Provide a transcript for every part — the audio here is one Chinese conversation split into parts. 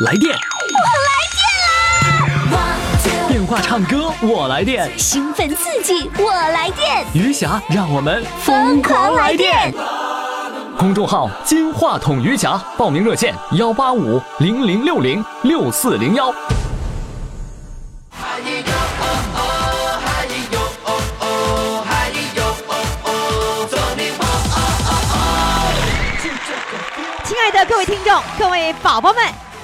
来电，我来电啦！电话唱歌我来电，兴奋刺激我来电，余霞让我们疯狂来电！公众号“金话筒余霞”，报名热线：幺八五零零六零六四零幺。亲爱的各位听众、各位宝宝们，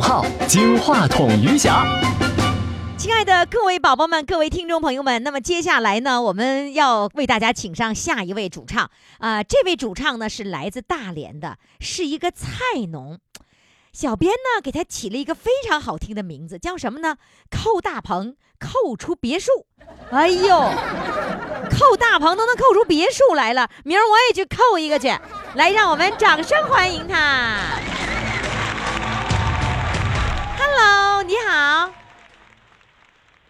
号“金话筒余霞”。亲爱的各位宝宝们、各位听众朋友们，那么接下来呢，我们要为大家请上下一位主唱啊、这位主唱呢是来自大连的，是一个菜农。小编呢给他起了一个非常好听的名字，叫什么呢？寇大鹏，扣出别墅。哎呦，扣大鹏都能扣出别墅来了，明儿我也去扣一个去。来，让我们掌声欢迎他。Hello，你好，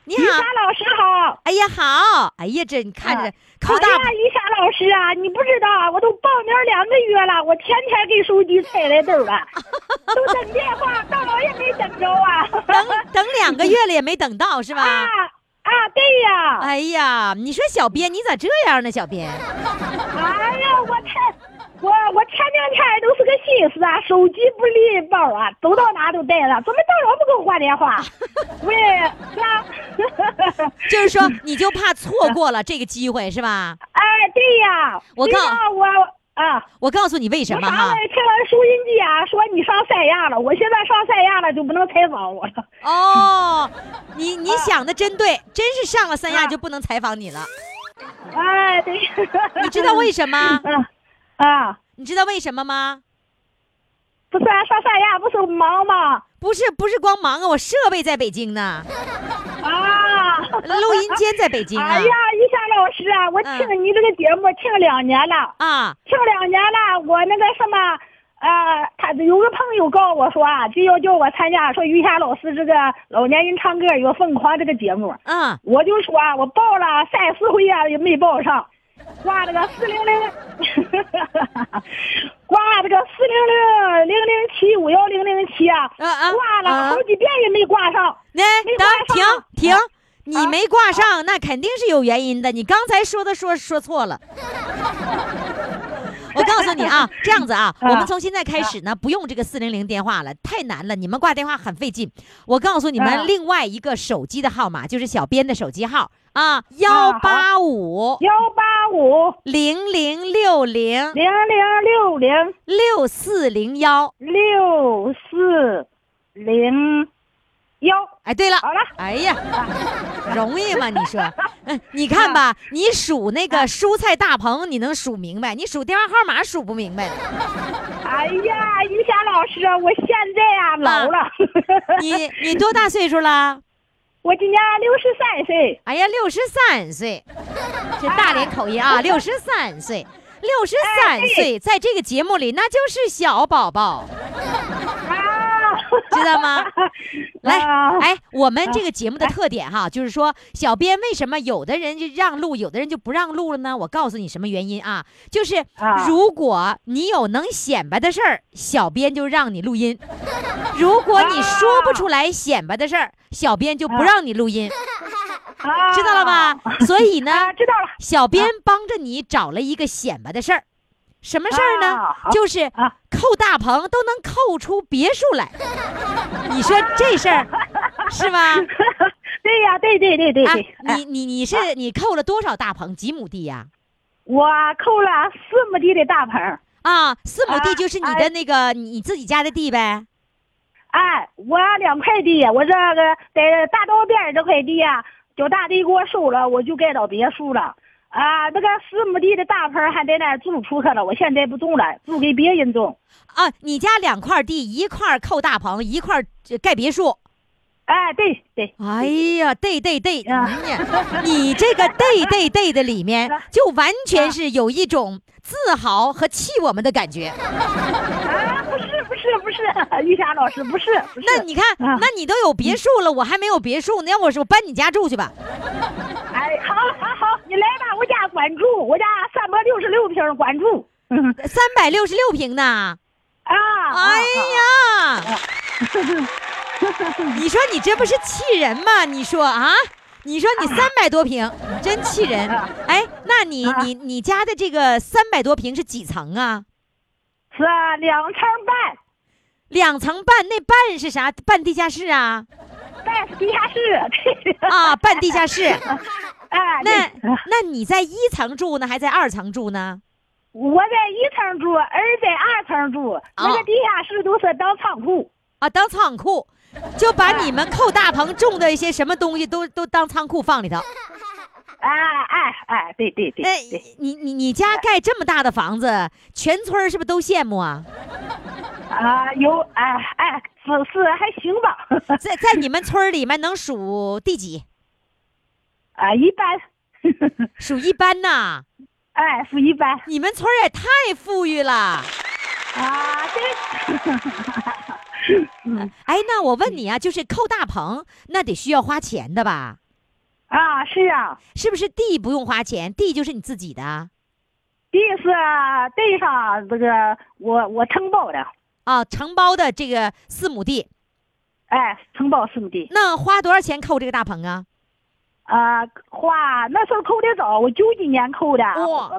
你好于霞，老师好。哎呀好，哎呀这你看着扣大哎呀，于霞老师啊，你不知道啊，我都报名两个月了，我天天给手机踩来豆了，都等电话，到老也没等着啊。等等两个月了也没等到是吧？啊啊，对呀。哎呀，你说小编你咋这样呢？小编，哎呀，我天，我我前两天都是个心思啊，手机不离包啊，走到哪都带着，怎么到了不给我挂电话？喂，是吧？就是说你就怕错过了这个机会是吧？哎，对呀，我告我啊。我告诉你为什么哈我上来？听了收音机啊，说你上三亚了，我现在上三亚了就不能采访我了。哦，你 你想的真对，真是上了三亚啊就不能采访你了。哎，对。你知道为什么？啊啊，你知道为什么吗？不是啊上三亚不是忙吗？不是不是光忙啊，我设备在北京呢，啊，录音间在北京啊。哎呀，于霞老师啊，我嗯。听你这个节目听两年了，啊。听两年了，我那个什么。啊，他有个朋友告诉我说啊，就要叫我参加，说于霞老师这个老年人唱歌有疯狂这个节目，啊我就说啊我报了三四回啊，也没报上，挂了个四零零，挂了个四零零零零七五幺零零七啊，挂了啊好几遍也没挂上。那没等停停啊，你没挂上，那肯定是有原因的。你刚才说的说说错了。我告诉你啊，这样子啊，啊我们从现在开始呢，不用这个四零零电话了，太难了，你们挂电话很费劲。我告诉你啊们另外一个手机的号码，就是小编的手机号啊，幺八五幺八五零零六零零零六零六四零幺。六四零幺。哎，对了，好了，哎呀，容易吗？你说，嗯，你看吧，你数那个蔬菜大棚，你能数明白，你数电话号码数不明白。哎呀，于霞老师，我现在啊老了，你 你多大岁数了？我今年六十三岁。哎呀，六十三岁，这大连口音啊，六十三岁，六十三岁，在这个节目里那就是小宝宝，啊，知道吗？来，啊哎，我们这个节目的特点哈，就是说，小编为什么有的人就让路，有的人就不让路了呢？我告诉你什么原因啊？就是啊如果你有能显摆的事儿，小编就让你录音；如果你说不出来显摆的事儿，小编就不让你录音，啊知道了吧？所以呢，啊，知道了。小编帮着你找了一个显摆的事儿，什么事儿呢啊？就是啊扣大棚都能扣出别墅来，你说这事儿 是吧？对呀，对对对对啊对。，哎你你你是你扣了多少大棚？几亩地呀？我扣了四亩地的大棚，啊，四亩地啊就是你哎的那个你自己家的地呗？哎，我两块地，我这个在大道边这块地呀、叫大地给我收了，我就盖到别墅了。啊，那个四亩地的大棚还在那儿租出去了，我现在不种了，租给别人种。啊，你家两块地，一块扣大棚，一块呃盖别墅。哎，对对，哎呀，对对对，你这个对对对的里面，就完全是有一种自豪和气我们的感觉。啊，不是不是不是，玉霞老师不是不是。那你看，啊那你都有别墅了，我还没有别墅呢。要我说，我搬你家住去吧。哎，好好好，你来吧，我家管住，我家三百六十六平管住。嗯三百六十六平呢。啊，哎啊，呀，你说你这不是气人吗？你说啊？你说你三百多平，你真气人。哎，那你啊你你家的这个三百多平是几层啊？是啊两层半，两层半，那半是啥？半地下室啊？半地下室。啊，半地下室。哎，那那你在一层住呢，还在二层住呢？我在一层住，儿在二层住，那个地下室都是当仓库。啊，当仓库，就把你们扣大棚种的一些什么东西都都当仓库放里头。哎哎哎，对对对。你你你家盖这么大的房子，全村儿是不是都羡慕啊？啊，有哎哎，是是还行吧，在在你们村儿里面能数第几？啊，一般，属一般呐。哎，属一般你们村儿也太富裕了。啊，对，哎，那我问你啊，就是扣大棚，那得需要花钱的吧？啊，是啊，是不是地不用花钱，地就是你自己的地是地上这个我我承包的，啊？承包的这个四亩地，哎，承包四亩地，那花多少钱扣这个大棚啊？啊，花那时候扣的早，我九几年扣的，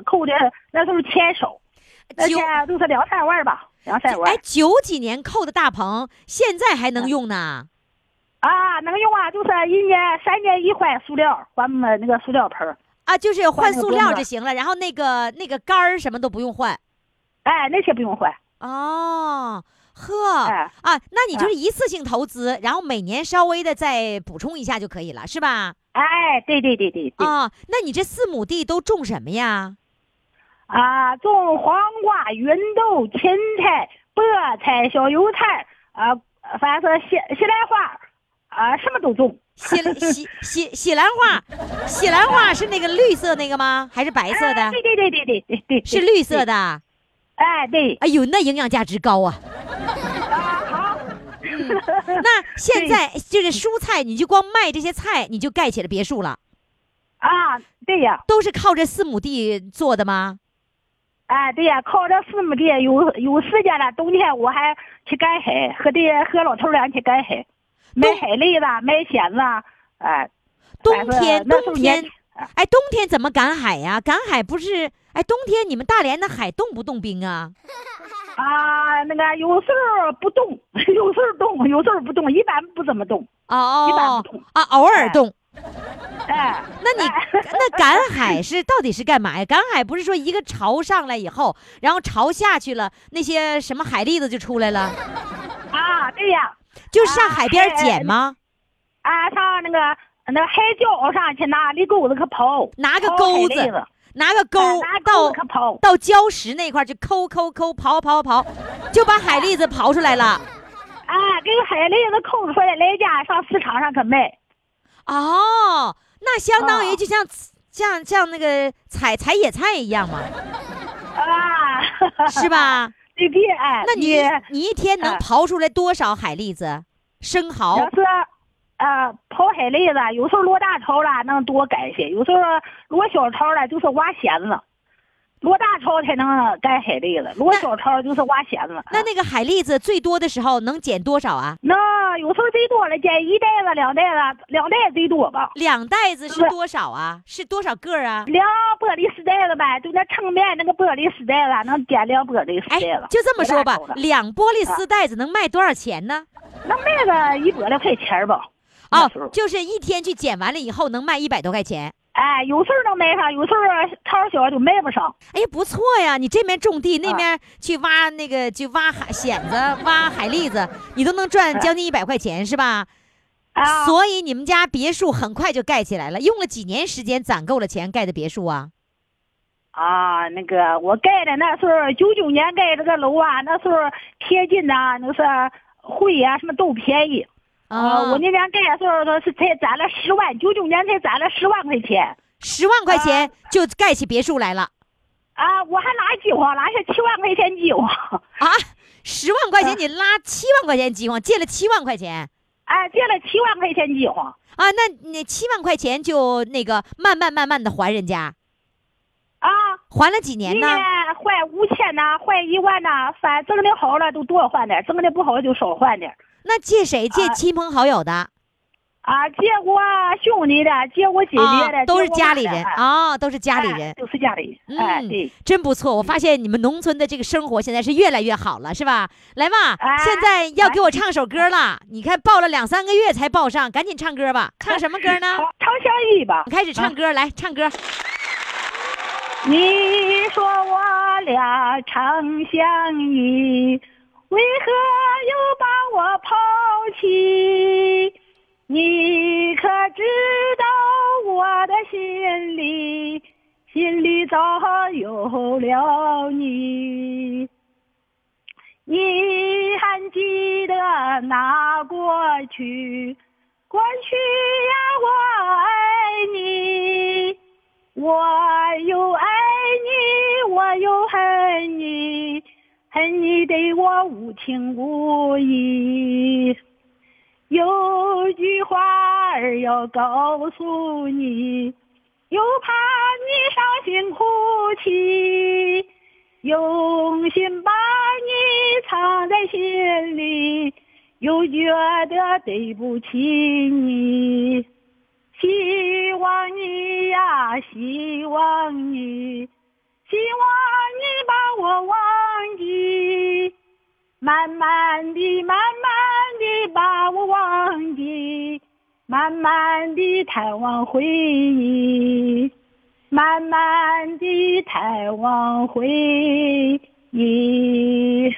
扣的那时候钱少，那九钱都是两三万吧，两三万。哎，九几年扣的大棚，现在还能用呢？啊，能用啊，就是一年三年一换塑料，换那个塑料盆儿。啊，就是换塑料就行了，然后那个那个杆儿什么都不用换。哎，那些不用换，哦，呵，哎。啊，那你就是一次性投资，然后每年稍微的再补充一下就可以了，是吧？哎，对对对对对，啊，那你这四亩地都种什么呀？啊，种黄瓜、芸豆、芹菜、菠菜、小油菜，啊，反正是西西兰花，啊，什么都种。西西西西兰花，西兰花是那个绿色那个吗？还是白色的哎？对对对对对对对，是绿色的。哎，对，哎呦，那营养价值高啊！那 现在就是蔬菜，你就光卖这些菜，你就盖起了别墅了，啊，对呀，都是靠这四亩地做的吗？哎，对呀，靠这四亩地，有有时间了，冬天我还去赶海，和这和老头儿俩去赶海，买海蛎子，买蚬子，哎，冬天冬天年，哎，冬天怎么赶海呀？赶海不是？哎，冬天你们大连的海冻不冻冰啊？啊，那个有时候不冻，有时候冻，有时候不动，一般不怎么冻。哦一般哦不冻啊，偶尔哎冻。哎，那你 那赶海是到底是干嘛呀？赶海不是说一个潮上来以后，然后潮下去了，那些什么海蛎子就出来了，啊，对呀，就上海边哎捡吗？啊，上那个那个海礁上去拿那钩子可刨，拿个钩子拿个钩哎拿钩到。到礁石那块儿去抠抠抠刨刨刨，就把海蛎子刨出来了。啊，给海蛎子抠出来，来家上市场上可卖。哦，那相当于哦就像像像那个采采野菜一样嘛，啊，是？吧？对对，哎，那你你一天能哎刨出来多少海蛎子？生蚝要是呃刨海蛎子，有时候落大潮了能多干些，有时候落小潮了就是挖蚬子。落大潮才能干海蛎子，落小潮就是挖蚬子。那那个海蛎子最多的时候能捡多少啊？那有时候最多了，捡一袋子、两袋子，两袋最多吧。两袋子是是多少啊？是多少个啊？两玻璃丝袋子呗，就那称面那个玻璃丝袋子，能捡两玻璃丝哎袋子。，就这么说吧两玻璃丝袋子能卖多少钱呢？能卖个一百来块钱吧。哦就是一天去捡完了以后能卖一百多块钱。哎，有事儿能卖上，有时候超小就卖不上。哎呀，不错呀！你这边种地，那啊边去挖那个，去挖海蚬子、挖海蛎子，你都能赚将近一百块钱，是吧？啊，所以你们家别墅很快就盖起来了，用了几年时间攒够了钱盖的别墅啊？啊，那个我盖的那时候九九年盖这个楼啊，那时候贴近呐，那是汇呀、什么都便宜。啊，我那边盖的时候都是才攒了十万，九九年才攒了十万块钱。十万块钱就盖起别墅来了啊，我还拿饥荒，拿下七万块钱饥荒。啊！十万块钱你拉七万块钱饥荒，借了七万块钱哎，借了七万块钱饥荒。啊？那那七万块钱就那个慢慢慢慢的还人家，啊，还了几年呢？年还五千呢，还一万呢，反正挣的好了都多还点，挣的不好就少还点。那借谁？借啊亲朋好友的啊，借我兄弟的，借我姐姐的，啊，都是家里人啊，都是家里哎人。都是家里人。哎，嗯对，真不错，我发现你们农村的这个生活现在是越来越好了，是吧？来吧，哎现在要给我唱首歌了。你看报了两三个月才报上，赶紧唱歌吧。唱什么歌呢？长长相依吧。开始唱歌，来唱歌。你说我俩长相依，为何又把我抛弃？你可知道我的心里，心里早有了你。你还记得那过去？过去呀，我爱你。我又爱你，我又恨你，恨你对我无情无义。有句话儿要告诉你，又怕你伤心哭泣，用心把你藏在心里，又觉得对不起你。希望你呀，希望你，希望你把我忘记，慢慢地，慢慢地把我忘记，慢慢地探望回忆，慢慢地探望回忆。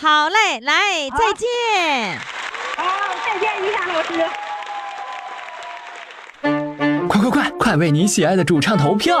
好嘞，来，再见。好，再见，于霞老师。快快快，快为你喜爱的主唱投票！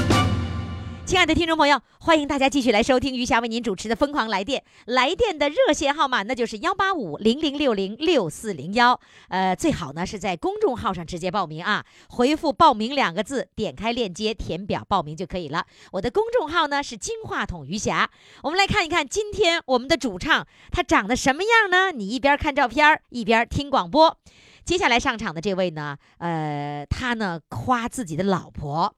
亲爱的听众朋友，欢迎大家继续来收听余霞为您主持的《疯狂来电》。来电的热线号码那就是幺八五零零六零六四零幺。呃，最好呢是在公众号上直接报名啊，回复“报名”两个字，点开链接填表报名就可以了。我的公众号呢是金话筒余霞。我们来看一看今天我们的主唱他长得什么样呢？你一边看照片一边听广播。接下来上场的这位呢，呃，他呢夸自己的老婆，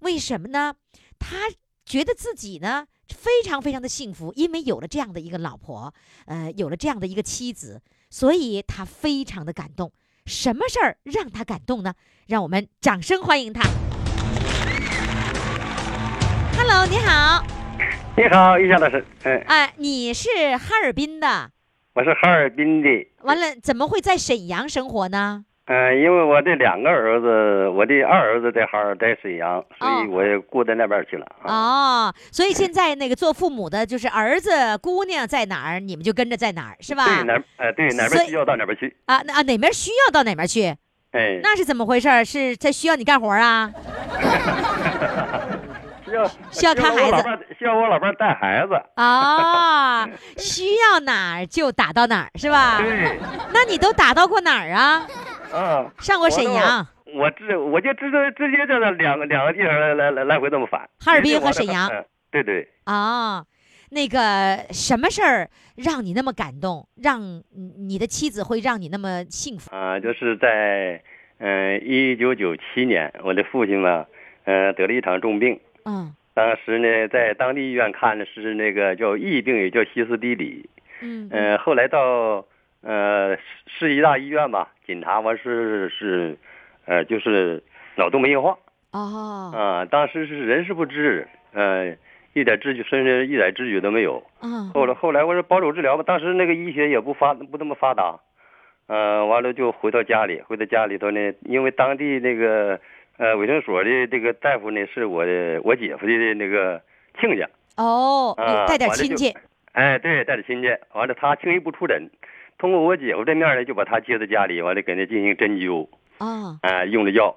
为什么呢？他觉得自己呢非常非常的幸福，因为有了这样的一个老婆，呃，有了这样的一个妻子，所以他非常的感动。什么事儿让他感动呢？让我们掌声欢迎他。Hello，你好，你好，于霞老师，哎，哎、你是哈尔滨的，我是哈尔滨的，完了怎么会在沈阳生活呢？嗯、因为我的两个儿子，我的二儿子在哈尔，在沈阳，所以我也顾到那边去了啊。哦，所以现在那个做父母的，就是儿子、姑娘在哪儿，你们就跟着在哪儿，是吧？对哪儿，呃，对哪边需要到哪边去，啊，那啊哪边需要到哪边去？哎，那是怎么回事？是在需要你干活啊？需要 需要看孩子需要我老伴带孩子，啊，需要哪儿就打到哪儿，是吧？对，那你都打到过哪儿啊？嗯，上过沈阳、我直我就直接直接在那两个两个地方来来来来回这么返，哈尔滨和沈阳嗯对对，啊？那个什么事儿让你那么感动，让你你的妻子会让你那么幸福？啊，就是在嗯一九九七年，我的父亲嘛，呃得了一场重病，嗯。当时呢在当地医院看的是那个叫疫病，也叫西斯底里，嗯。呃后来到呃市市医大医院吧，检查完是是，呃就是脑动脉硬化哦啊，当时是人事不知，呃一点知觉甚至一点知觉都没有。嗯后来后来我说保守治疗吧，当时那个医学也不发不那么发达，呃，完了就回到家里，回到家里头呢，因为当地那个呃，卫生所的这个大夫呢，是我的我姐夫的那个亲家。哦，啊带点亲戚。哎，对，带着亲戚，完了他轻易不出诊，通过我姐夫这面呢，就把他接到家里，完了给他进行针灸，啊哎、用的药，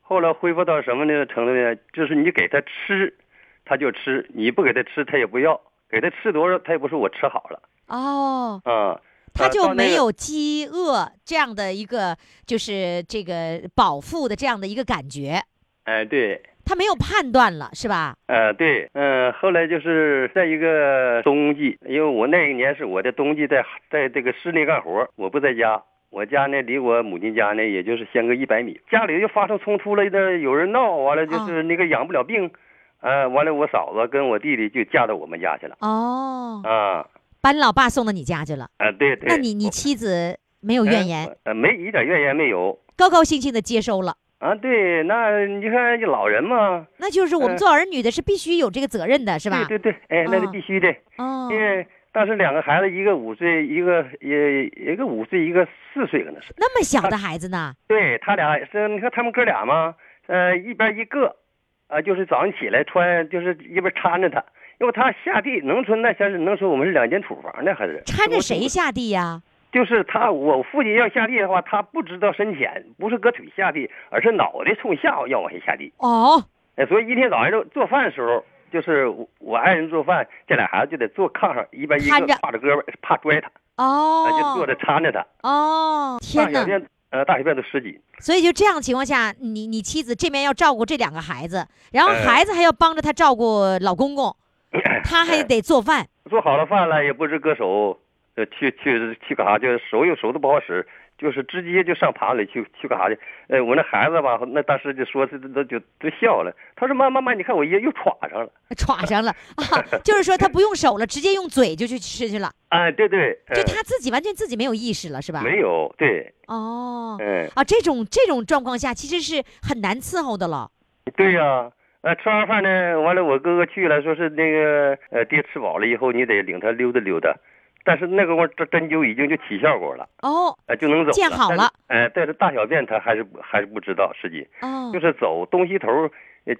后来恢复到什么呢程度呢？就是你给他吃，他就吃；你不给他吃，他也不要。给他吃多少，他也不说我吃好了哦，啊。他就没有饥饿这样的一个，就是这个饱腹的这样的一个感觉，哎，对，他没有判断了，是吧？呃，对，嗯、后来就是在一个冬季，因为我那一年是我的冬季在在这个室内干活，我不在家，我家呢离我母亲家呢也就是相隔一百米，家里又发生冲突了，那有人闹，完了就是那个养不了病，呃，完了我嫂子跟我弟弟就嫁到我们家去了，哦，啊，把你老爸送到你家去了，啊，对对，啊，对，那你看这老人嘛，那就是我们嗯做儿女的是必须有这个责任的，是吧？对对对，哎，那是哦必须的，哦因为当时两个孩子，一个五岁，一个也一个五岁，一个四岁，可能是。那么小的孩子呢？对他俩是，你看他们哥俩嘛，呃，一边一个，啊、就是早上起来穿，就是一边搀着他，因为他下地，农村那前是能说我们是两间土房的，还是搀着谁？下地呀？就是他，我父亲要下地的话，他不知道深浅，不是搁腿下地，而是脑袋冲下要往下下地。哦，哎，所以一天早上就做饭的时候，就是我我爱人做饭，这俩孩子就得坐炕上，一边一个挎着胳膊，怕拽他，哦啊，，就坐着搀着他。哦，天哪！大小便，呃，大小便都十几。所以就这样的情况下，你你妻子这边要照顾这两个孩子，然后哎孩子还要帮着他照顾老公公，他还得做饭。做好了饭了，也不知搁手，呃，去去去干啥？就是手有手都不好使，就是直接就上盘里去去干啥去？哎，我那孩子吧，那当时就说是都就都笑了。他说妈妈妈，你看我爷又喘上了。喘上了啊，就是说他不用手了，直接用嘴就去吃去了，哎，对对，呃就他自己完全自己没有意识了，是吧？没有对，哦，嗯，啊，这种这种状况下其实是很难伺候的了。对呀、呃，吃完饭呢，完了我哥哥去了，说是那个呃爹吃饱了以后，你得领他溜达溜达。但是那个会儿这针灸已经就起效果了，哦呃，就能走了。见好了。哎、但是大小便他还是还是不知道实际。哦就，是走东西头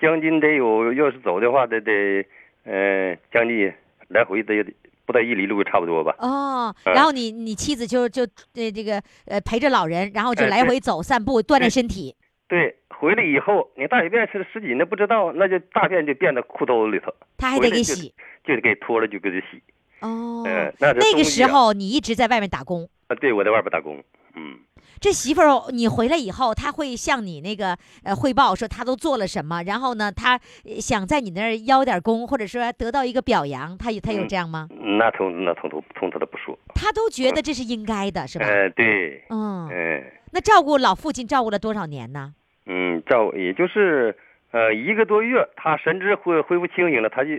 将近得有，要是走的话，得得，呃，将近来回得不到一里路差不多吧。哦，嗯然后你你妻子就就呃这个呃陪着老人，然后就来回走散步锻炼身体。对，回来以后，你大小便是十几那，不知道，那就大便就变到裤兜里头，他还得给洗。就得给脱了就给他洗。哦，嗯，那那个时候你一直在外面打工。啊，对，我在外边打工。嗯，这媳妇儿，你回来以后，她会向你那个呃汇报说她都做了什么，然后呢，她呃想在你那儿邀点功，或者说得到一个表扬，她有她有嗯这样吗？那从那从头从头都不说。她都觉得这是应该的，是吧？呃，对，嗯，嗯那照顾老父亲照顾了多少年呢？嗯，照也就是呃一个多月，他神志恢恢复清醒了，他就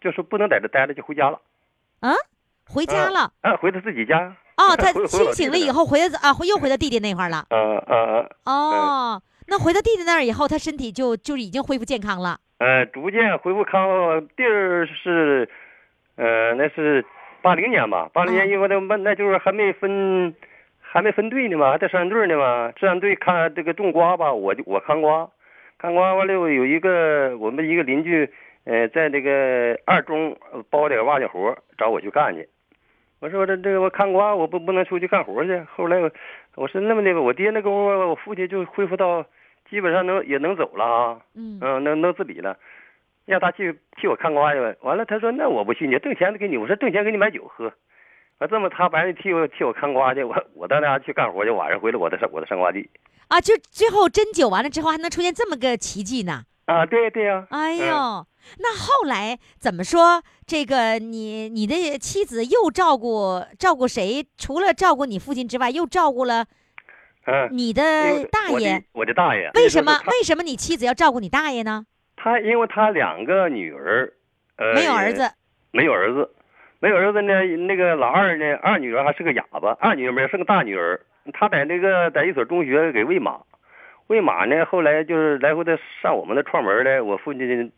就是不能在这待着，就回家了。啊，回家了。啊，回他自己家。哦，她回回清醒了以后回到啊，回又回到弟弟那块儿了。啊啊啊！哦，那回到弟弟那儿以后，他身体就就已经恢复健康了。呃，逐渐恢复康复。地儿是，呃，那是八零年吧，八零年嗯因为那那那就是还没分，还没分队呢嘛，还在生产队呢嘛。生产队看这个种瓜吧，我就我看瓜，看瓜完了有一个我们一个邻居，呃，在那个二中呃包点瓦匠活，找我去干去。我说这这个我看瓜，我不不能出去干活去。后来我我说那么的吧，我爹那功夫，我父亲就恢复到基本上能也能走了啊。嗯嗯，能能自理了，让他去替我看瓜去吧。完了，他说那我不去，你挣钱给你，我说挣钱给你买酒喝。完这么他白天替我替我看瓜去，我我到那家去干活去，晚上回来我的上我的上瓜地。啊，就最后针灸完了之后，还能出现这么个奇迹呢？啊，对对呀、哎呦，嗯那后来怎么说？这个你你的妻子又照顾照顾谁？除了照顾你父亲之外，又照顾了嗯，你的大爷的。我的大爷。为什么为什么你妻子要照顾你大爷呢？他因为他两个女儿，呃，没有儿子。没有儿子，没有儿子呢。那个老二呢，二女儿还是个哑巴，二女儿没有，是个大女儿。她在那个在一所中学给喂马，喂马呢，后来就是来回的上我们那串门来。我父亲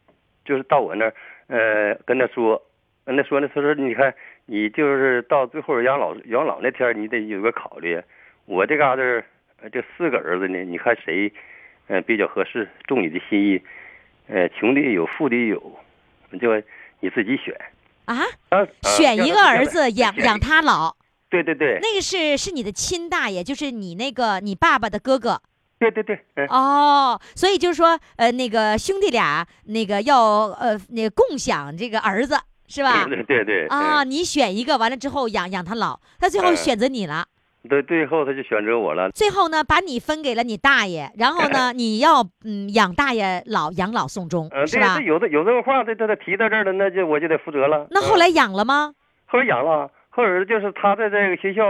就是到我那儿，呃，跟他说，跟他说呢，他说你看，你就是到最后养老养老那天儿，你得有个考虑。我这嘎达儿，呃这四个儿子呢，你看谁，呃，比较合适，中你的心意。呃，穷的有，富的有，就你自己选。啊选一个儿子养养他老，对对对，那个是是你的亲大爷，就是你那个你爸爸的哥哥。对对对，嗯，哦，所以就是说，呃，那个兄弟俩那个要呃那个共享这个儿子是吧？对对对，啊，嗯，你选一个，完了之后养养他老，他最后嗯选择你了。对，最后他就选择我了。最后呢，把你分给了你大爷，然后呢，你要嗯养大爷老养老送终，呃，是吧对，这？有的有这个话，这这他提到这儿了，那就我就得负责了。嗯那后来养了吗？后来养了，后来就是他在这个学校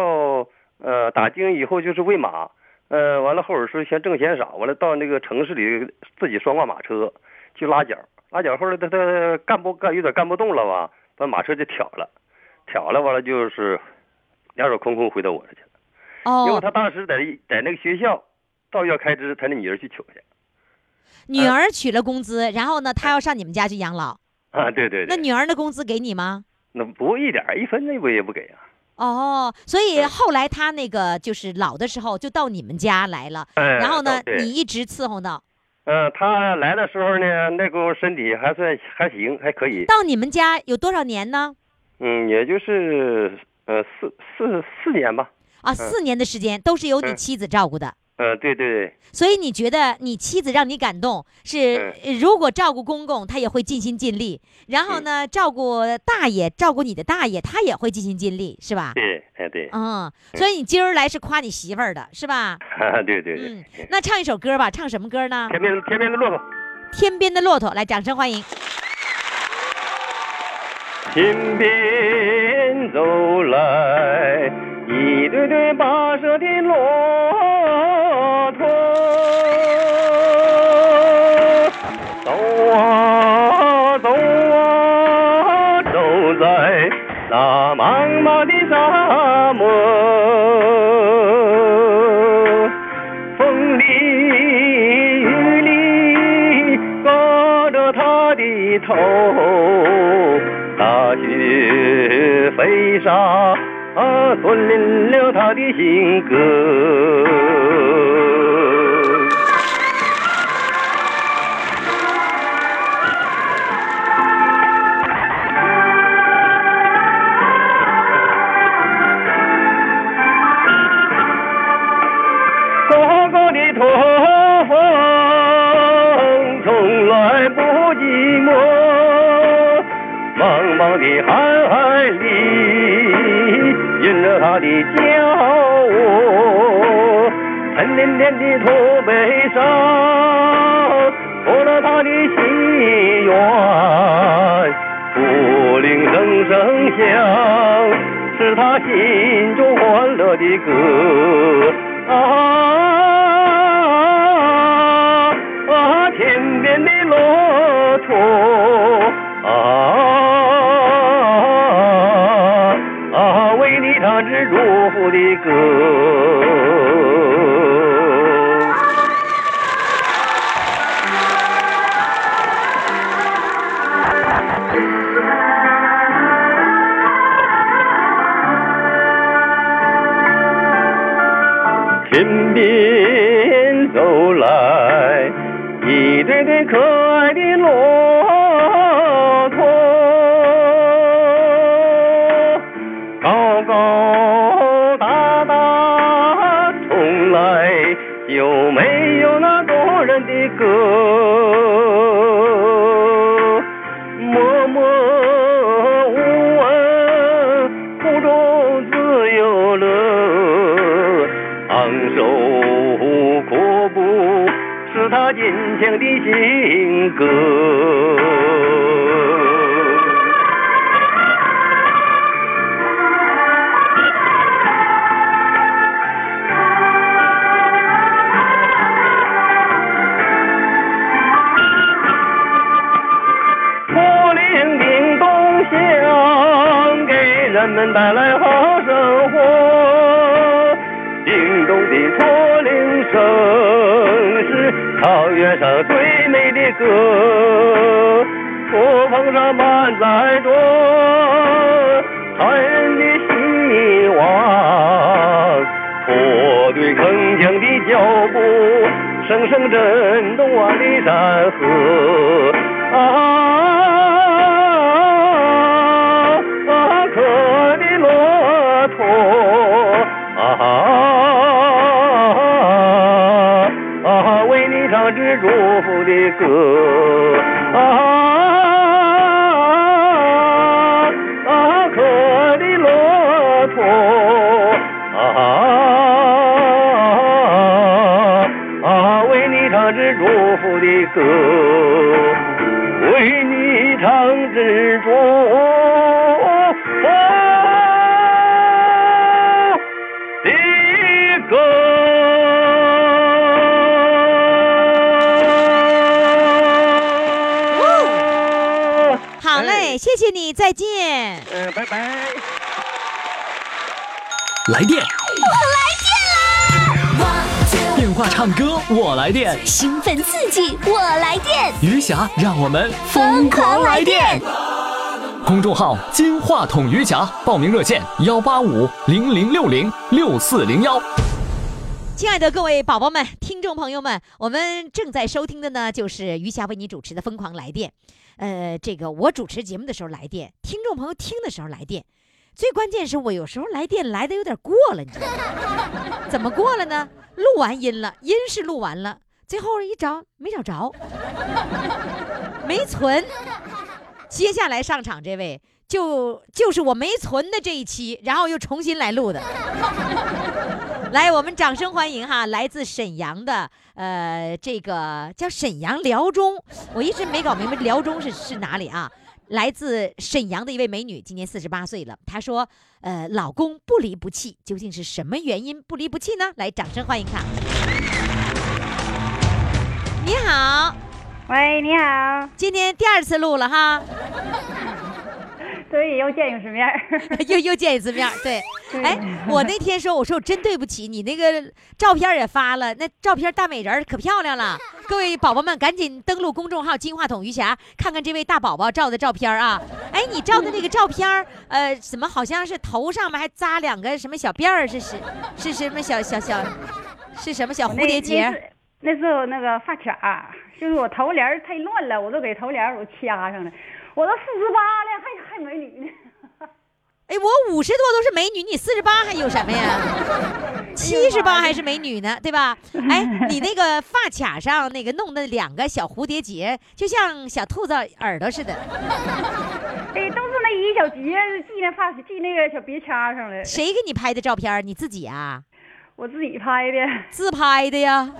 呃打精以后就是喂马，呃，完了后边说嫌挣钱少，完了到那个城市里自己双挂马车去拉脚，拉脚后来他他干不干有点干不动了吧，把马车就挑了，挑了完了就是两手空空回到我这去了，哦。因为哦，他当时在在那个学校到要开支，他那女儿去取去。女儿取了工资，然后呢，他要上你们家去养老，啊，对对对，那女儿的工资给你吗？那不一点一分那不也不给啊，哦，所以嗯后来他那个就是老的时候就到你们家来了，哎然后呢，你一直伺候到呃，他来的时候呢，那个身体还算还行，还可以。到你们家有多少年呢？嗯，也就是呃四四四年吧。啊，四年的时间都是由你嗯妻子照顾的。呃，对对对所以你觉得你妻子让你感动，是如果照顾公公，他也会尽心尽力；然后呢，照顾大爷，照顾你的大爷，他也会尽心尽力，是吧？对，哎对，嗯，所以你今儿来是夸你媳妇儿的，是吧？哈对对对。嗯，那唱一首歌吧，唱什么歌呢？天边天边的骆驼，天边的骆驼，来，掌声欢迎。天边走来一对对跋涉的骆那茫茫的沙漠，风里雨里刮着他的头，大雪飞沙啊，吞淋了他的性格。他的骄傲，沉甸甸的土背上驮了他的心愿，鼓铃声声响，是他心中欢乐的歌。一对对可爱的骆强的性格。驼铃叮咚响，给人们带来好生活。叮咚的驼铃声草原上最美的歌，驼峰上满载着爱人的希望，驼队铿锵的脚步声声震动我的山河。啊，祝福的歌。你，再见。嗯、拜拜。来电，我来电啦！电话唱歌我来电，兴奋刺激，我来电，余霞让我们疯狂来电。公众号“金话筒余霞”，报名热线：幺八五零零六零六四零幺。亲爱的各位宝宝们、听众朋友们，我们正在收听的呢，就是余霞为你主持的《疯狂来电》。呃，这个我主持节目的时候来电，听众朋友听的时候来电，最关键是我有时候来电来的有点过了，你知道？怎么过了呢？录完音了，音是录完了，最后一找没找着，没存。接下来上场这位就就是我没存的这一期，然后又重新来录的。来，我们掌声欢迎哈，来自沈阳的，呃，这个叫沈阳辽中，我一直没搞明白辽中是是哪里啊？来自沈阳的一位美女，今年四十八岁了。她说，呃，老公不离不弃，究竟是什么原因不离不弃呢？来，掌声欢迎她。你好，喂，你好，今天第二次录了哈，对，又见一次面儿。又又见一次面儿，对。哎，我那天说，我说我真对不起你，那个照片也发了，那照片大美人儿可漂亮了。各位宝宝们，赶紧登录公众号“金话筒余霞”，看看这位大宝宝照的照片儿啊。哎，你照的那个照片儿，呃，怎么好像是头上面还扎两个什么小辫儿？是是是什么小小小？是什么小蝴蝶结？那是那是我那个发卡，就是我头帘儿太乱了，我都给头帘儿我掐上了。我都四十八了，还还美女呢。哎，我五十多都是美女，你四十八还有什么呀？七十八还是美女呢，对吧？哎，你那个发卡上那个弄的两个小蝴蝶结，就像小兔子耳朵似的。哎，都是那一小节系那发系那个小别掐上了。谁给你拍的照片？你自己啊？我自己拍的。自拍的呀？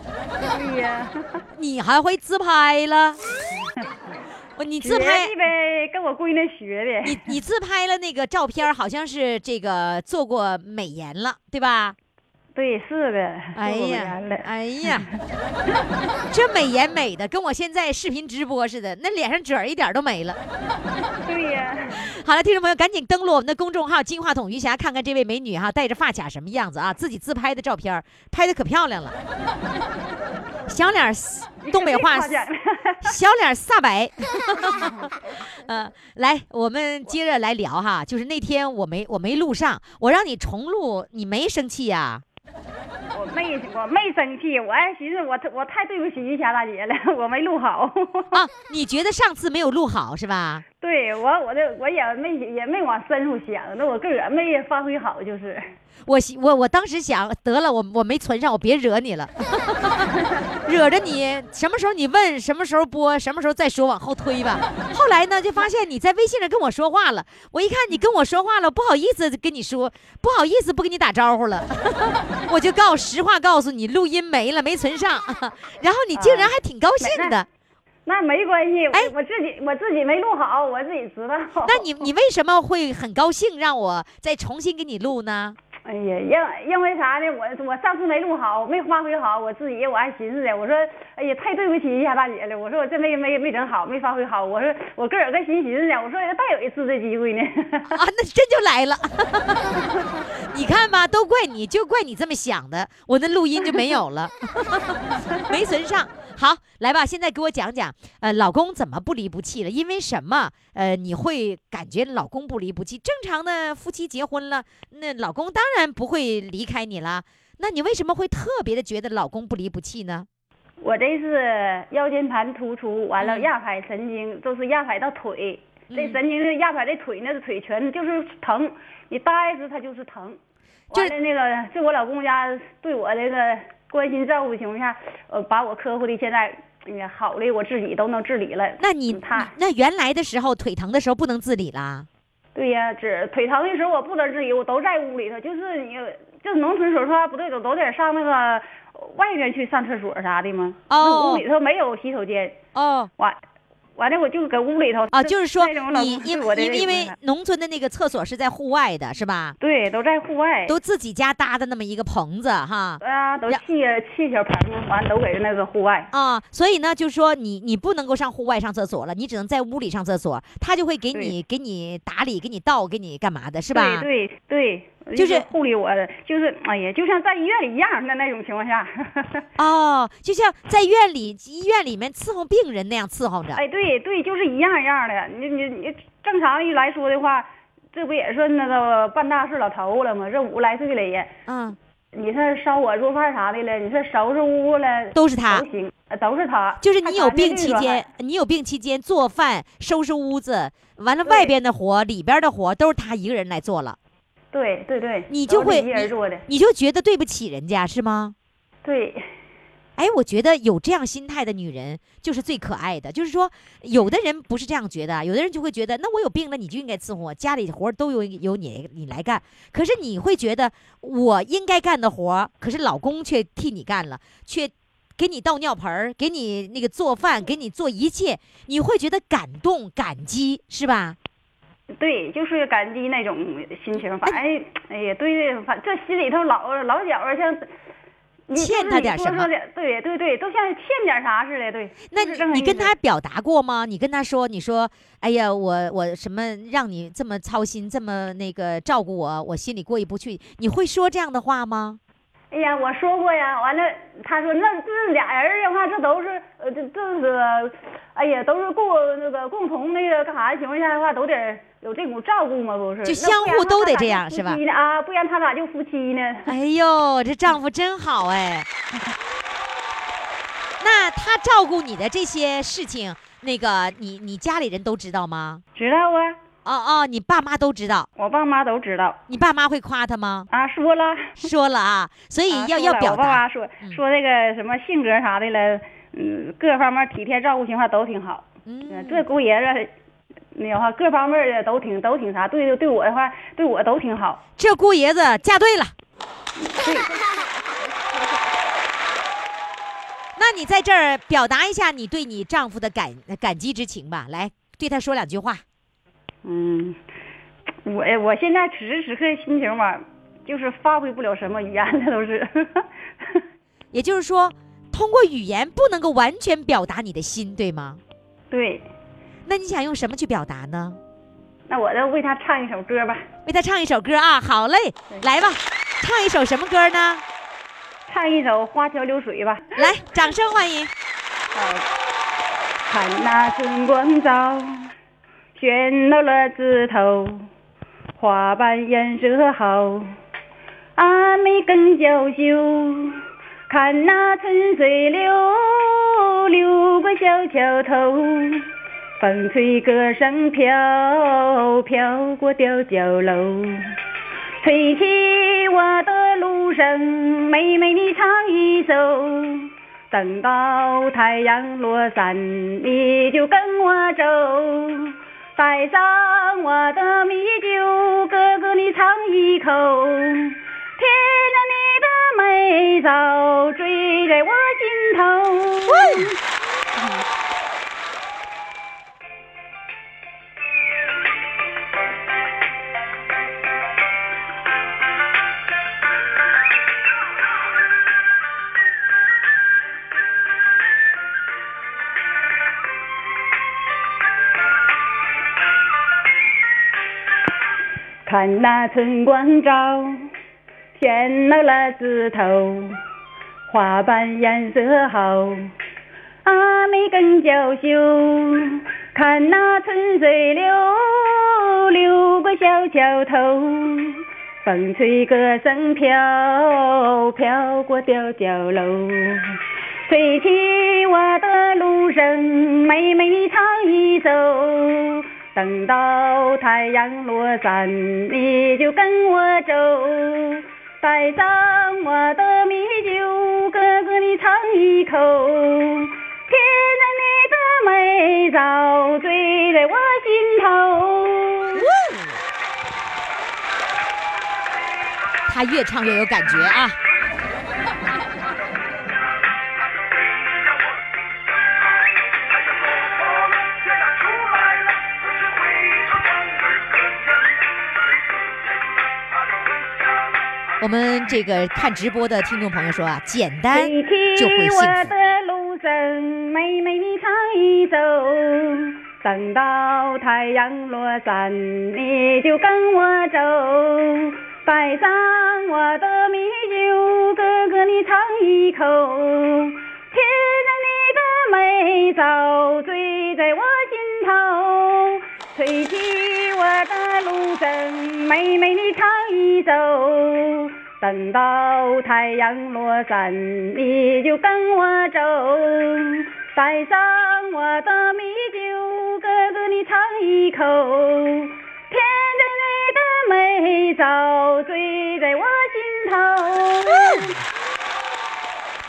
对呀。你还会自拍了？我你自拍呗，跟我闺女学的。你你自拍了那个照片，好像是这个做过美颜了，对吧？对，是的。哎呀，哎呀，这美颜美的，跟我现在视频直播似的，那脸上褶儿一点都没了。对呀。好了，听众朋友，赶紧登录我们的公众号“金话筒余霞”，看看这位美女哈戴着发卡什么样子啊？自己自拍的照片，拍的可漂亮了。小脸儿，东北话 小脸儿煞白。嗯、来，我们接着来聊哈，就是那天我没我没录上，我让你重录，你没生气呀、我没我没生气，我还寻思我我太对不起于霞大姐了，我没录好。啊？你觉得上次没有录好是吧？对我，我这我也没也没往深处想，那我个儿没发挥好，就是。我我我当时想得了，我我没存上，我别惹你了，惹着你什么时候你问，什么时候播，什么时候再说，往后推吧。后来呢，就发现你在微信上跟我说话了，我一看你跟我说话了，不好意思跟你说，不好意思不跟你打招呼了，我就告实话告诉你，录音没了，没存上，然后你竟然还挺高兴的。那没关系，哎我我自己我自己没录好，我自己知道。那你你为什么会很高兴让我再重新给你录呢？哎呀，因因为啥呢？我我上次没录好，没发挥好，我自己我还寻思呢。我说，哎呀，太对不起一下大姐了。我说我这没没没整好，没发挥好。我说我个儿个寻寻思呢。我说再有一次这机会呢。啊，那真就来了。你看吧，都怪你，就怪你这么想的，我那录音就没有了，没存上。好，来吧，现在给我讲讲，呃，老公怎么不离不弃了？因为什么？呃，你会感觉老公不离不弃？正常的夫妻结婚了，那老公当然不会离开你了。那你为什么会特别的觉得老公不离不弃呢？我这是腰间盘突出，完了嗯压迫神经都是压迫到腿，这嗯神经是压迫这腿，那是腿全就是疼，你呆着它就是疼。就是那个，是我老公家对我这个关心照顾的情况下，呃，把我呵护的现在也好的我自己都能自理了。那你嗯他那原来的时候腿疼的时候不能自理啦？对呀，只腿疼的时候我不能自理，我都在屋里头，就是你就是农村说实话不对，都都得上那个外面去上厕所啥的嘛。哦那屋里头没有洗手间，哦完完了我就搁屋里头啊，就是说你因因因为农村的那个厕所是在户外的，是吧？对都在户外，都自己家搭的那么一个棚子哈。啊都呀砌砌小棚，完都给那个户外。啊，所以呢，就是说你你不能够上户外上厕所了，你只能在屋里上厕所，他就会给你给你打理、给你倒、给你干嘛的，是吧？对对对，就是护理我的，就是哎呀，就像在医院里一样的那种情况下。哦，就像在院里医院里面伺候病人那样伺候着。哎，对对，就是一样一样的。你你你正常一来说的话，这不也是那个办大事老头子了吗？这五十来岁了也，嗯，你说烧火做饭啥的了，你说收拾屋了，都是他都行，呃都是他。就是你有病期间，你有病期间做饭、收拾屋子，完了外边的活、里边的活都是他一个人来做了，对对对，你就会你，你就觉得对不起人家是吗？对哎，我觉得有这样心态的女人就是最可爱的。就是说，有的人不是这样觉得，有的人就会觉得，那我有病了，你就应该伺候我，家里活儿都由由你你来干。可是你会觉得，我应该干的活儿，可是老公却替你干了，却给你倒尿盆儿，给你那个做饭，给你做一切，你会觉得感动、感激，是吧？对，就是感激那种心情。反正哎呀，对对，反这心里头老老觉着像。你欠他点什么对对对，都像欠点啥似的，对。那你跟他表达过吗？你跟他说，你说，哎呀，我我什么让你这么操心，这么那个照顾我，我心里过意不去。你会说这样的话吗？哎呀，我说过呀，完了，他说那这俩人的话，这都是呃，这这是，哎呀，都是共那个共同那个干啥的情况下的话，都得有这股照顾嘛，不是？就相互都得这样是吧啊，不然他咋就夫妻呢？哎呦，这丈夫真好哎。那他照顾你的这些事情，那个你你家里人都知道吗？知道啊，哦哦，你爸妈都知道，我爸妈都知道你爸妈会夸他吗？啊，说了，说了啊，所以要、啊要表达我爸妈。说嗯说这个什么性格啥的了，嗯，各方面体贴照顾情况都挺好。嗯，嗯，这姑爷子，那个话各方面的都挺都挺啥，对对我的话，对我都挺好。这姑爷子嫁对了。那你在这儿表达一下你对你丈夫的感感激之情吧，来对他说两句话。嗯，我我现在此时此刻的心情吧，就是发挥不了什么语言的，都是。也就是说，通过语言不能够完全表达你的心，对吗？对，那你想用什么去表达呢？那我就为他唱一首歌吧，为他唱一首歌啊！好嘞，来吧，唱一首什么歌呢？唱一首《花桥流水》吧。来，掌声欢迎。看那春光照，喧闹了枝头，花瓣颜色好，阿妹更娇羞。看那春水流，流过小桥头，风吹歌声飘，飘过吊脚楼。吹起我的芦笙，妹妹你唱一首。等到太阳落山，你就跟我走。带上我的米酒，哥哥你尝一口。甜着你的美照，醉在我心头。看那春光照，喧闹了枝头，花瓣颜色好，阿妹更娇羞。看那春水流，流过小桥头，风吹歌声飘，飘过吊脚楼。吹起我的芦笙，妹妹你唱一首。等到太阳落山，你就跟我走。带上我的米酒，哥哥你尝一口。天在你的美照，醉在我心头。他越唱越有感觉啊！我们这个看直播的听众朋友说啊，简单就会幸我福。的芦笙，妹妹你唱一首。等到太阳落山，你就跟我走。带上我的米酒，哥哥你尝一口。天在你的美照，醉在我心头。吹起我的芦笙，妹妹你唱一首。等到太阳落山，你就跟我走。带上我的米酒，哥哥你尝一口。天在你的美照，醉在我心头。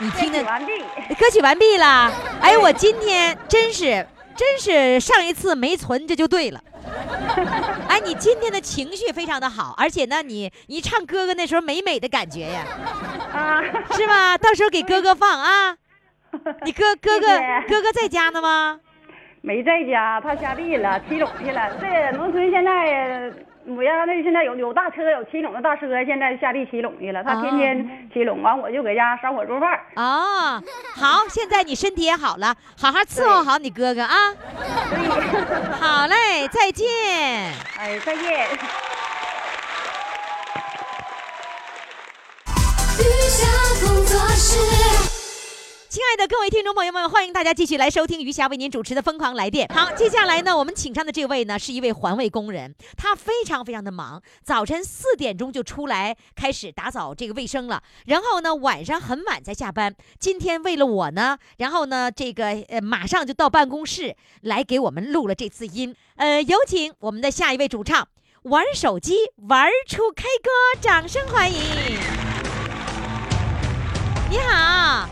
你听的完毕。歌曲完毕了。哎，我今天真是真是上一次没存，这就对了。哎，你今天的情绪非常的好，而且呢，你你唱哥哥那时候美美的感觉呀，啊，是吧？到时候给哥哥放啊。你哥哥哥哥哥在家呢吗？没在家，他下地了，骑走去了。这农村现在，我家那现在有有大车，有骑拢的大车，现在下地骑拢去了。他天天骑拢，完我就搁家烧火做饭。哦，好，现在你身体也好了，好好伺候好你哥哥啊。好嘞，再见。哎，再见。雨下工作室。亲爱的各位听众朋友们，欢迎大家继续来收听余霞为您主持的《疯狂来电》。好，接下来呢，我们请上的这位呢，是一位环卫工人，他非常非常的忙，早晨四点钟就出来开始打扫这个卫生了，然后呢，晚上很晚才下班。今天为了我呢，然后呢，这个呃，马上就到办公室来给我们录了这次音。呃，有请我们的下一位主唱，玩手机玩出 K 歌，掌声欢迎！你好。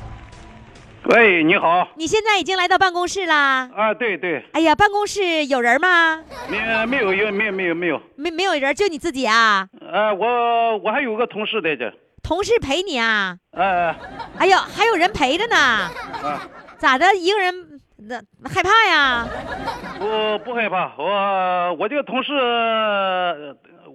喂，你好。你现在已经来到办公室啦？啊，对对，哎呀，办公室有人吗？没没有有没有没有没有。没没有人，就你自己啊？呃，我我还有个同事在这。同事陪你啊？哎哎呦，还有人陪着呢？啊，咋的？一个人那害怕呀？不不害怕，我我这个同事，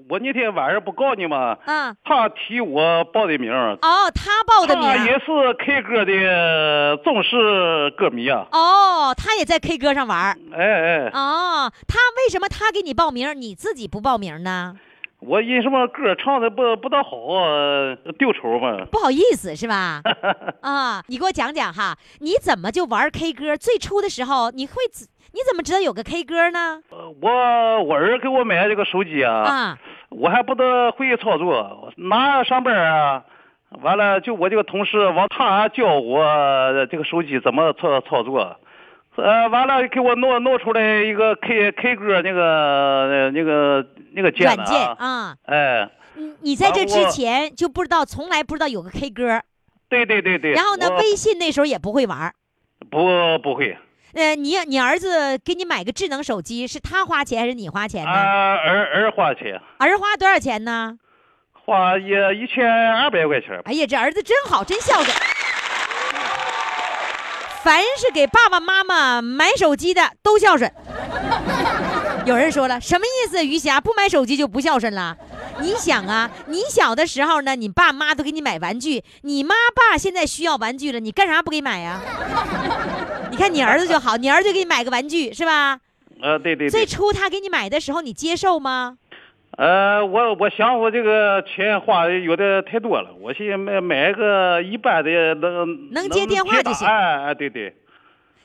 我那天晚上不告你吗？嗯，他提我报的名儿，哦，他报的名儿。他也是 K 歌的忠实歌迷啊。哦，他也在 K 歌上玩。哎哎，哦，他为什么他给你报名，你自己不报名呢？我因什么歌唱的不不大好啊，丢丑嘛。不好意思是吧？啊，你给我讲讲哈，你怎么就玩 K 歌？最初的时候你会怎你怎么知道有个 K 歌呢？呃我我儿给我买这个手机啊，啊，我还不得会操作，拿上班啊，完了就我这个同事往他教我这个手机怎么操操作，呃，完了给我弄弄出来一个 K K 歌那个呃那个那个键软件啊，啊。哎，你你在这之前就不知道，从来不知道有个 K 歌，对对对对，然后呢，微信那时候也不会玩儿。不不会，呃，你你儿子给你买个智能手机，是他花钱还是你花钱呢？啊儿儿花钱，儿花多少钱呢？花也一千二百块钱，哎呀，这儿子真好，真孝顺。凡是给爸爸妈妈买手机的都孝顺。有人说了，什么意思？余霞不买手机就不孝顺了？你想啊，你小的时候呢，你爸妈都给你买玩具，你妈爸现在需要玩具了，你干啥不给买呀？你看你儿子就好，你儿子给你买个玩具是吧？呃对对最，初他给你买的时候，你接受吗？呃，我我想我这个钱花的有点太多了，我寻思买买个一般的能能接电话就行哎哎，对对，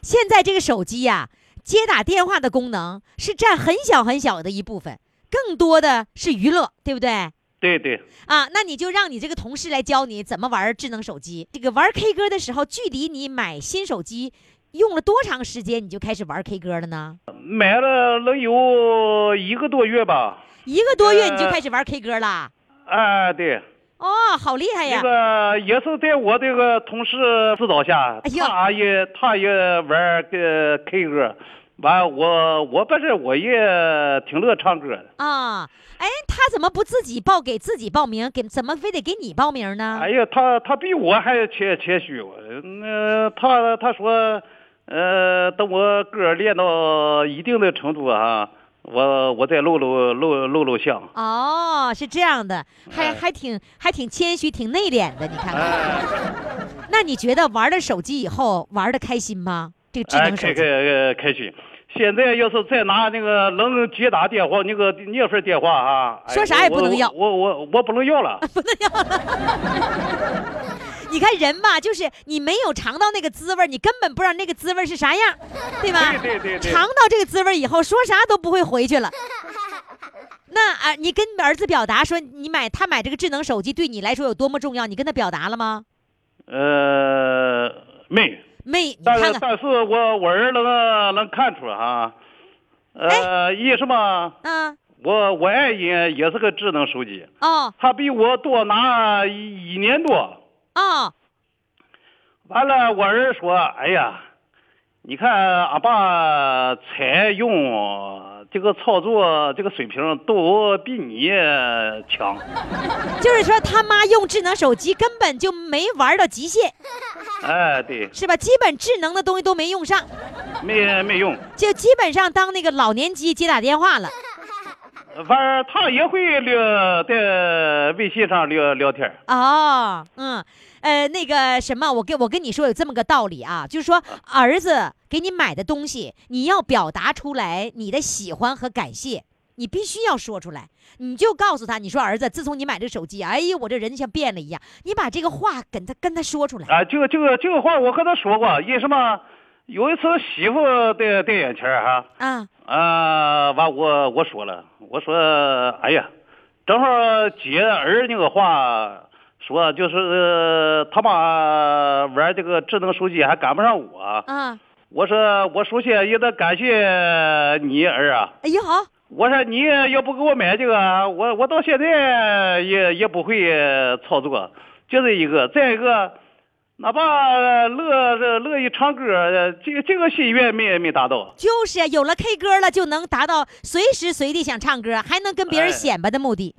现在这个手机呀、接打电话的功能是占很小很小的一部分，更多的是娱乐，对不对？对对，啊，那你就让你这个同事来教你怎么玩智能手机。这个玩 K 歌的时候，距离你买新手机用了多长时间，你就开始玩 K 歌了呢？买了能有一个多月吧。一个多月你就呃开始玩 K 歌了？啊，对，哦，好厉害呀！这个也是在我这个同事指导下，他也他也玩个 K 歌，完我我本身我也挺乐唱歌的。啊，哎，他怎么不自己报给自己报名，给怎么非得给你报名呢？哎呀，他他比我还谦谦虚我，那、他他说，呃，等我歌练到一定的程度啊，我我再露露露露露相。哦，是这样的，还哎还挺还挺谦虚，挺内敛的。你看看，哎那你觉得玩了手机以后玩的开心吗？这个智哎，能手机开开开心。现在要是再拿那个能接打电话，那个那份电话哈，哎说啥也不能要我我我不能要了 不能要了。你看人吧，就是你没有尝到那个滋味儿，你根本不知道那个滋味儿是啥样，对吧？对对对对尝到这个滋味儿以后，说啥都不会回去了。那啊，你跟儿子表达说，你买他买这个智能手机对你来说有多么重要，你跟他表达了吗？呃，没。没，但是但是我我儿能能看出哈，呃，一什么，嗯，我我爱人也是个智能手机，哦他比我多拿一一年多。哦，完了，我儿说，哎呀，你看俺爸采用这个操作这个水平都比你强。就是说他妈用智能手机根本就没玩到极限，哎，对，是吧？基本智能的东西都没用上，没没用。就基本上当那个老年机接打电话了。反正他也会聊在微信上聊聊天儿。哦，嗯，呃，那个什么，我跟我跟你说有这么个道理啊，就是说儿子给你买的东西，你要表达出来你的喜欢和感谢，你必须要说出来。你就告诉他，你说儿子，自从你买这手机，哎呀，我这人像变了一样。你把这个话跟他跟他说出来。啊，这个这个这个话我和他说过，因什么？有一次媳妇在在眼前儿哈，啊，啊，完我我说了，我说，哎呀，正好接儿那个话说，就是、呃他妈玩这个智能手机还赶不上我。啊，我说我首先也得感谢你儿啊。哎呀好，我说你要不给我买这个，我我到现在也也不会操作，就这是一个。再一个，哪怕乐乐意唱歌，这个这个心愿没没达到。就是啊有了 K 歌了，就能达到随时随地想唱歌，还能跟别人哎显摆的目的，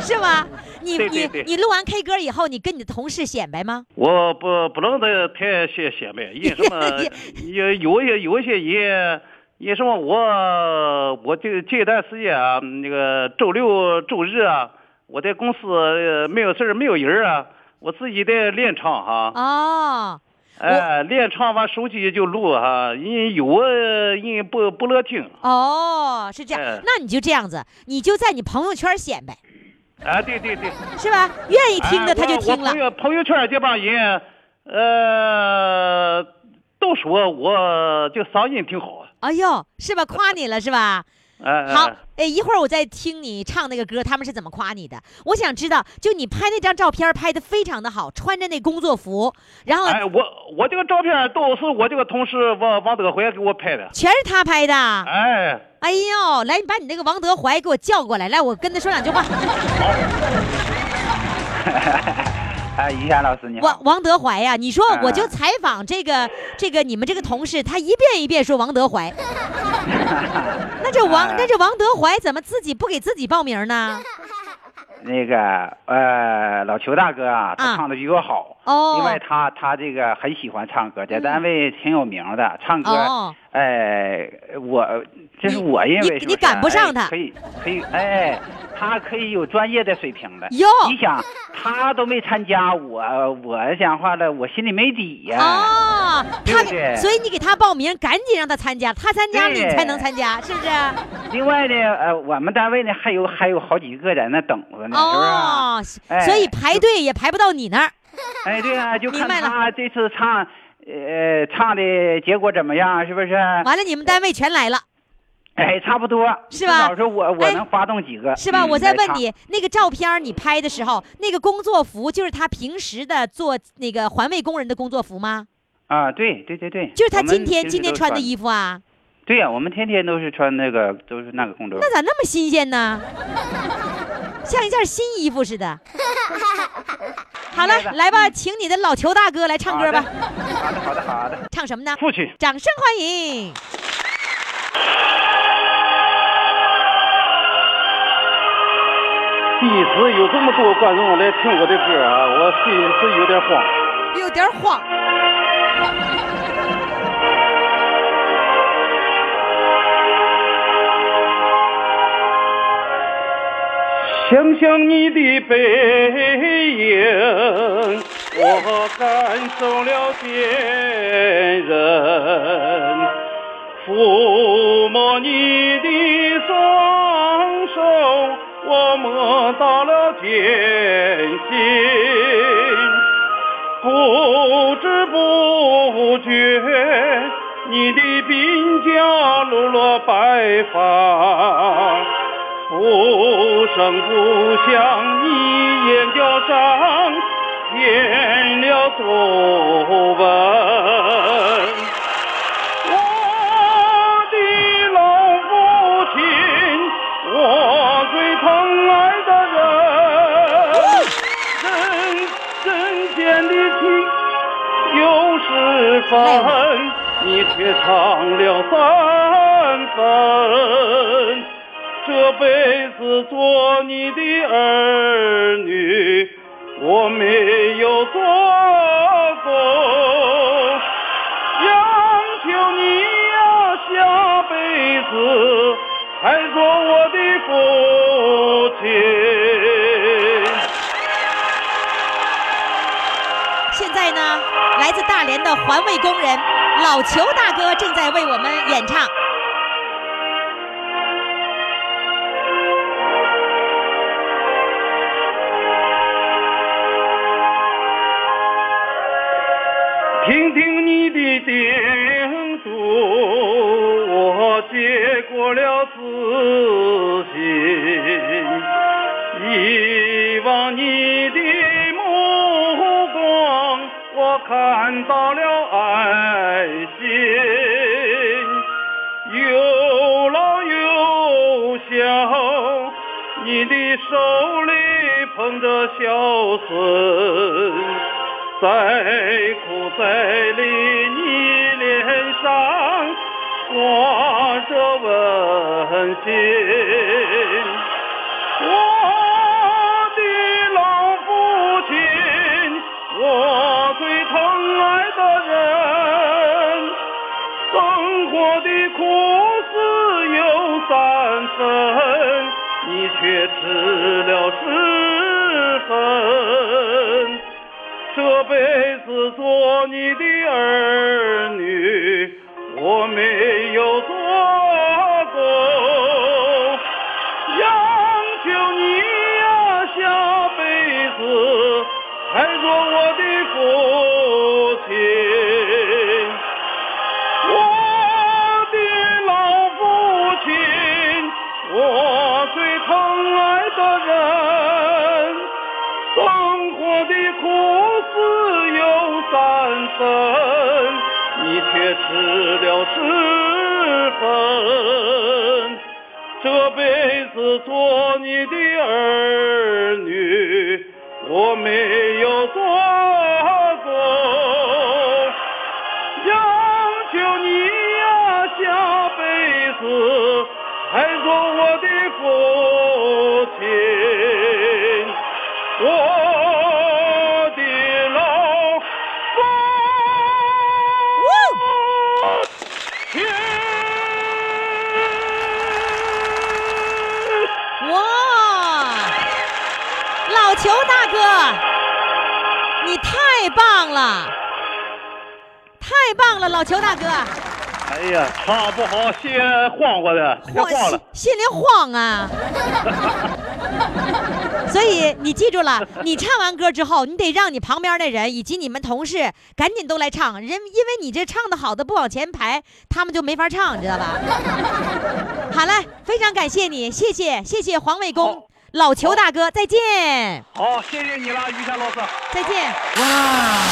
是吧？你你你录完 K 歌以后，你跟你的同事显摆吗？我不不能太太显显摆，因为什么 有有一些有一些人，因为什么我我这这段时间啊，那个周六周日啊，我在公司呃没有事儿没有人啊，我自己在练唱哈。哦，哎，练唱完手机就录哈，人有人不不乐听。哦，是这样，哎那你就这样子，你就在你朋友圈显摆，哎，对对对，是吧？愿意听的哎他就听了朋。友朋友圈这帮人，呃，都说我这嗓音挺好。哎呦，是吧？夸你了是吧？好，哎，一会儿我再听你唱那个歌，他们是怎么夸你的？我想知道，就你拍那张照片拍的非常的好，穿着那工作服，然后哎，我我这个照片都是我这个同事王王德怀给我拍的。全是他拍的。哎，哎呦，来，你把你那个王德怀给我叫过来，来，我跟他说两句话。哎，于霞老师你好王。王德怀呀、你说啊我就采访这个这个你们这个同事，他一遍一遍说王德怀，那这王啊那这王德怀怎么自己不给自己报名呢？那个呃，老裘大哥啊，啊他唱的比我好，哦因为他他这个很喜欢唱歌，在单位挺有名的，唱歌。哦哎，我这是我认你你为是不是赶不上他哎可以可以，哎，他可以有专业的水平的。哟你想他都没参加，我我讲话了，我心里没底呀、哦，他所以你给他报名，赶紧让他参加，他参加你才能参加，是不是？另外呢，呃，我们单位呢还有还有好几个在那等着呢，是不是哎所以排队也排不到你那儿。哎，对啊，就看他这次唱，呃，唱的结果怎么样，是不是？完了，你们单位全来了。哎，差不多是吧老师我我哎能发动几个，是吧？嗯我再问你，那个照片你拍的时候，那个工作服就是他平时的做那个环卫工人的工作服吗？啊，对对对对，就是他今天今天穿的衣服啊？对呀、我们天天都是穿那个，都是那个工作服。那咋那么新鲜呢？像一件新衣服似的。好了来吧，请你的老裘大哥来唱歌吧。好的，好的，好的。唱什么呢？父亲，掌声欢迎！第一次有这么多观众来听我的歌啊，我心里是有点慌。有点慌。想想你的背影，我感受了坚韧；抚摸你的双手，我摸到了艰辛。不知不觉，你的鬓角露了白发。不声不响，你眼角上添了皱纹。我的老父亲，我最疼爱的人，人人间的情有十分，你却唱了三分。这辈子做你的儿女，我没有做够。央求你呀，下辈子还做我的父亲。现在呢，来自大连的环卫工人老裘大哥正在为我们演唱。叮嘱，我接过了自信。遗忘你的目光，我看到了爱心。有老有小，你的手里捧着小孙。再苦再累，你挂着温馨。我的老父亲，我最疼爱的人，生活的苦涩有三分，你却吃了十分。这辈子做你的儿女，我没有做够。央求你呀，下辈子还做我的父你却吃了十分。这辈子做你的儿女，我没有做够。央求你呀，下辈子还做我的父太棒了，太棒了，老裘大哥，哎呀，唱不好，心慌慌的，慌了心。心里慌啊。所以你记住了，你唱完歌之后，你得让你旁边的人以及你们同事赶紧都来唱，人因为你这唱的好的不往前排，他们就没法唱，知道吧？好了，非常感谢你，谢谢谢谢黄卫工老裘大哥，再见好，谢谢你了，于谦老师。再见。哇！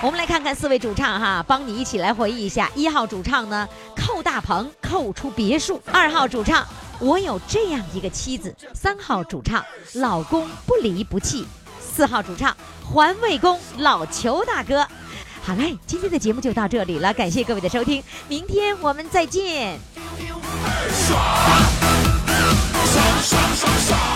我们来看看四位主唱哈，帮你一起来回忆一下。一号主唱呢，寇大鹏，寇出别墅；二号主唱，我有这样一个妻子；三号主唱，老公不离不弃；四号主唱，环卫工老裘大哥。好嘞，今天的节目就到这里了，感谢各位的收听，明天我们再见。耍。Sasa.